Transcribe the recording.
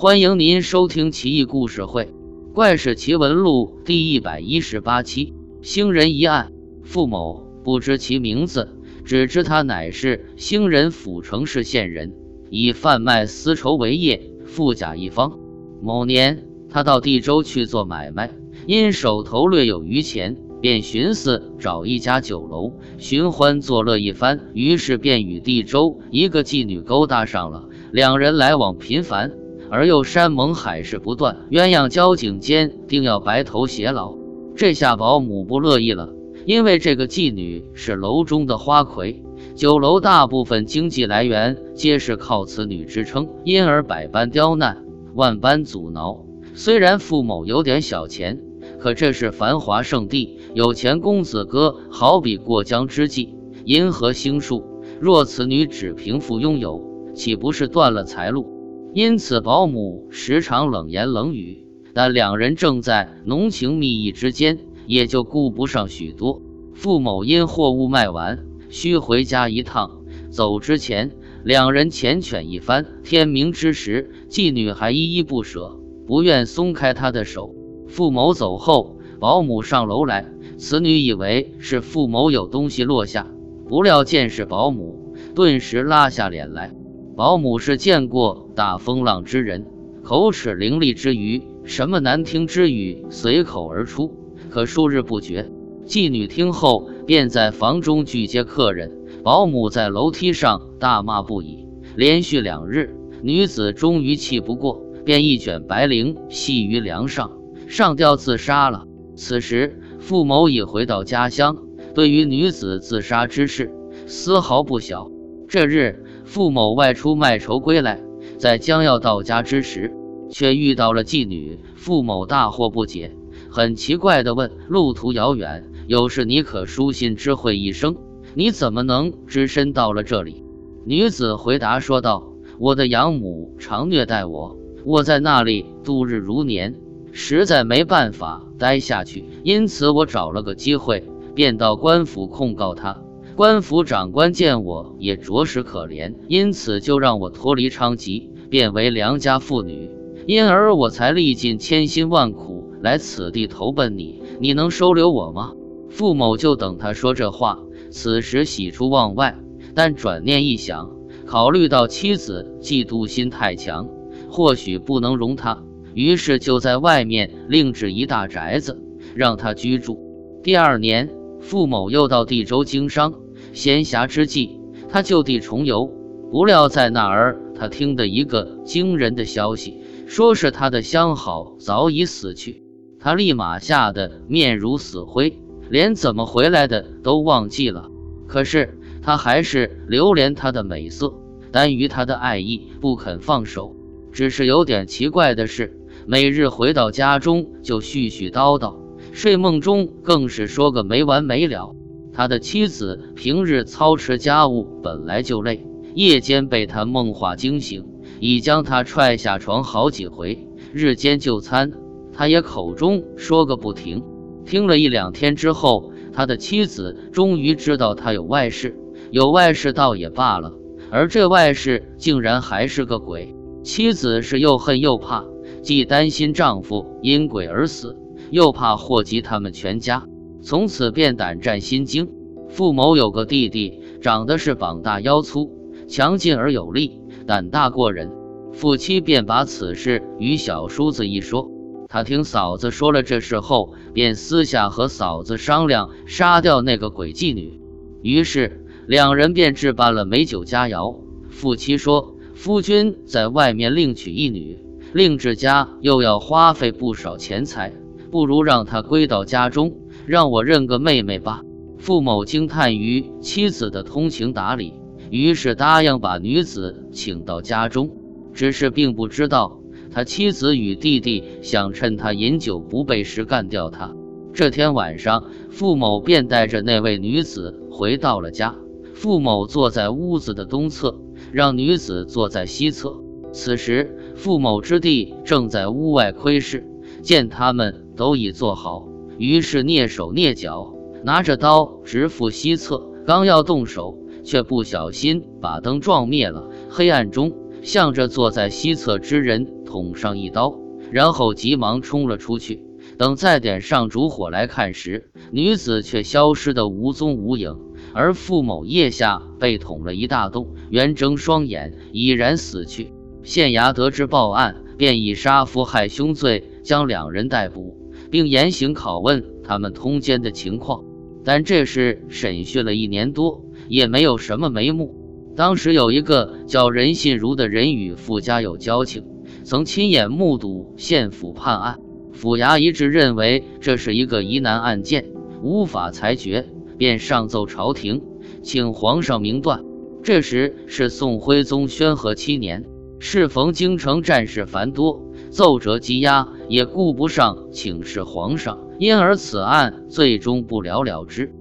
欢迎您收听《奇异故事会·怪事奇闻录》第一百一十八期。星人一案，傅某不知其名字，只知他乃是兴仁府城市县人，以贩卖丝绸为业，富甲一方。某年，他到地州去做买卖，因手头略有余钱，便寻思找一家酒楼寻欢作乐一番，于是便与地州一个妓女勾搭上了，两人来往频繁。而又山盟海誓不断，鸳鸯交颈间定要白头偕老。这下保姆不乐意了，因为这个妓女是楼中的花魁，酒楼大部分经济来源皆是靠此女支撑，因而百般刁难，万般阻挠。虽然傅某有点小钱，可这是繁华圣地，有钱公子哥好比过江之鲫，银河星数。若此女只凭富拥有，岂不是断了财路？因此，保姆时常冷言冷语，但两人正在浓情蜜意之间，也就顾不上许多。傅某因货物卖完，需回家一趟，走之前，两人缱绻一番。天明之时，妓女还依依不舍，不愿松开他的手。傅某走后，保姆上楼来，此女以为是傅某有东西落下，不料见是保姆，顿时拉下脸来。保姆是见过大风浪之人，口齿伶俐之余，什么难听之语随口而出，可数日不绝。妓女听后，便在房中拒接客人。保姆在楼梯上大骂不已。连续两日，女子终于气不过，便一卷白绫系于梁上，上吊自杀了。此时，傅某已回到家乡，对于女子自杀之事，丝毫不晓。这日。傅某外出卖绸归来，在将要到家之时，却遇到了妓女。傅某大惑不解，很奇怪地问：“路途遥远，有事你可书信知会一声？你怎么能只身到了这里？”女子回答说道：“我的养母常虐待我，我在那里度日如年，实在没办法待下去，因此我找了个机会，便到官府控告她。”官府长官见我也着实可怜，因此就让我脱离娼妓，变为良家妇女。因而我才历尽千辛万苦来此地投奔你。你能收留我吗？傅某就等他说这话。此时喜出望外，但转念一想，考虑到妻子嫉妒心太强，或许不能容他，于是就在外面另置一大宅子让他居住。第二年，傅某又到地州经商。闲暇之际，他就地重游，不料在那儿，他听得一个惊人的消息，说是他的相好早已死去。他立马吓得面如死灰，连怎么回来的都忘记了。可是他还是留恋她的美色，耽于她的爱意，不肯放手。只是有点奇怪的是，每日回到家中就絮絮叨叨，睡梦中更是说个没完没了。他的妻子平日操持家务本来就累，夜间被他梦话惊醒，已将他踹下床好几回。日间就餐，他也口中说个不停。听了一两天之后，他的妻子终于知道他有外室，有外室倒也罢了，而这外室竟然还是个鬼。妻子是又恨又怕，既担心丈夫因鬼而死，又怕祸及他们全家。从此便胆战心惊。傅某有个弟弟，长得是膀大腰粗，强劲而有力，胆大过人。夫妻便把此事与小叔子一说。他听嫂子说了这事后，便私下和嫂子商量杀掉那个鬼妓女。于是两人便置办了美酒佳肴。夫妻说：“夫君在外面另娶一女，另置家又要花费不少钱财，不如让她归到家中。”让我认个妹妹吧。傅某惊叹于妻子的通情达理，于是答应把女子请到家中。只是并不知道，他妻子与弟弟想趁他饮酒不备时干掉他。这天晚上，傅某便带着那位女子回到了家。傅某坐在屋子的东侧，让女子坐在西侧。此时，傅某之弟正在屋外窥视，见他们都已坐好。于是蹑手蹑脚，拿着刀直赴西侧，刚要动手，却不小心把灯撞灭了。黑暗中，向着坐在西侧之人捅上一刀，然后急忙冲了出去。等再点上烛火来看时，女子却消失得无踪无影，而傅某腋下被捅了一大洞，圆睁双眼，已然死去。县衙得知报案，便以杀夫害兄罪将两人逮捕，并严刑拷问他们通奸的情况。但这事审讯了一年多，也没有什么眉目。当时有一个叫任信如的人与傅家有交情，曾亲眼目睹县府判案。府衙一致认为这是一个疑难案件，无法裁决，便上奏朝廷，请皇上明断。这时是宋徽宗宣和七年，适逢京城战事繁多，奏折积压，也顾不上请示皇上，因而此案最终不了了之。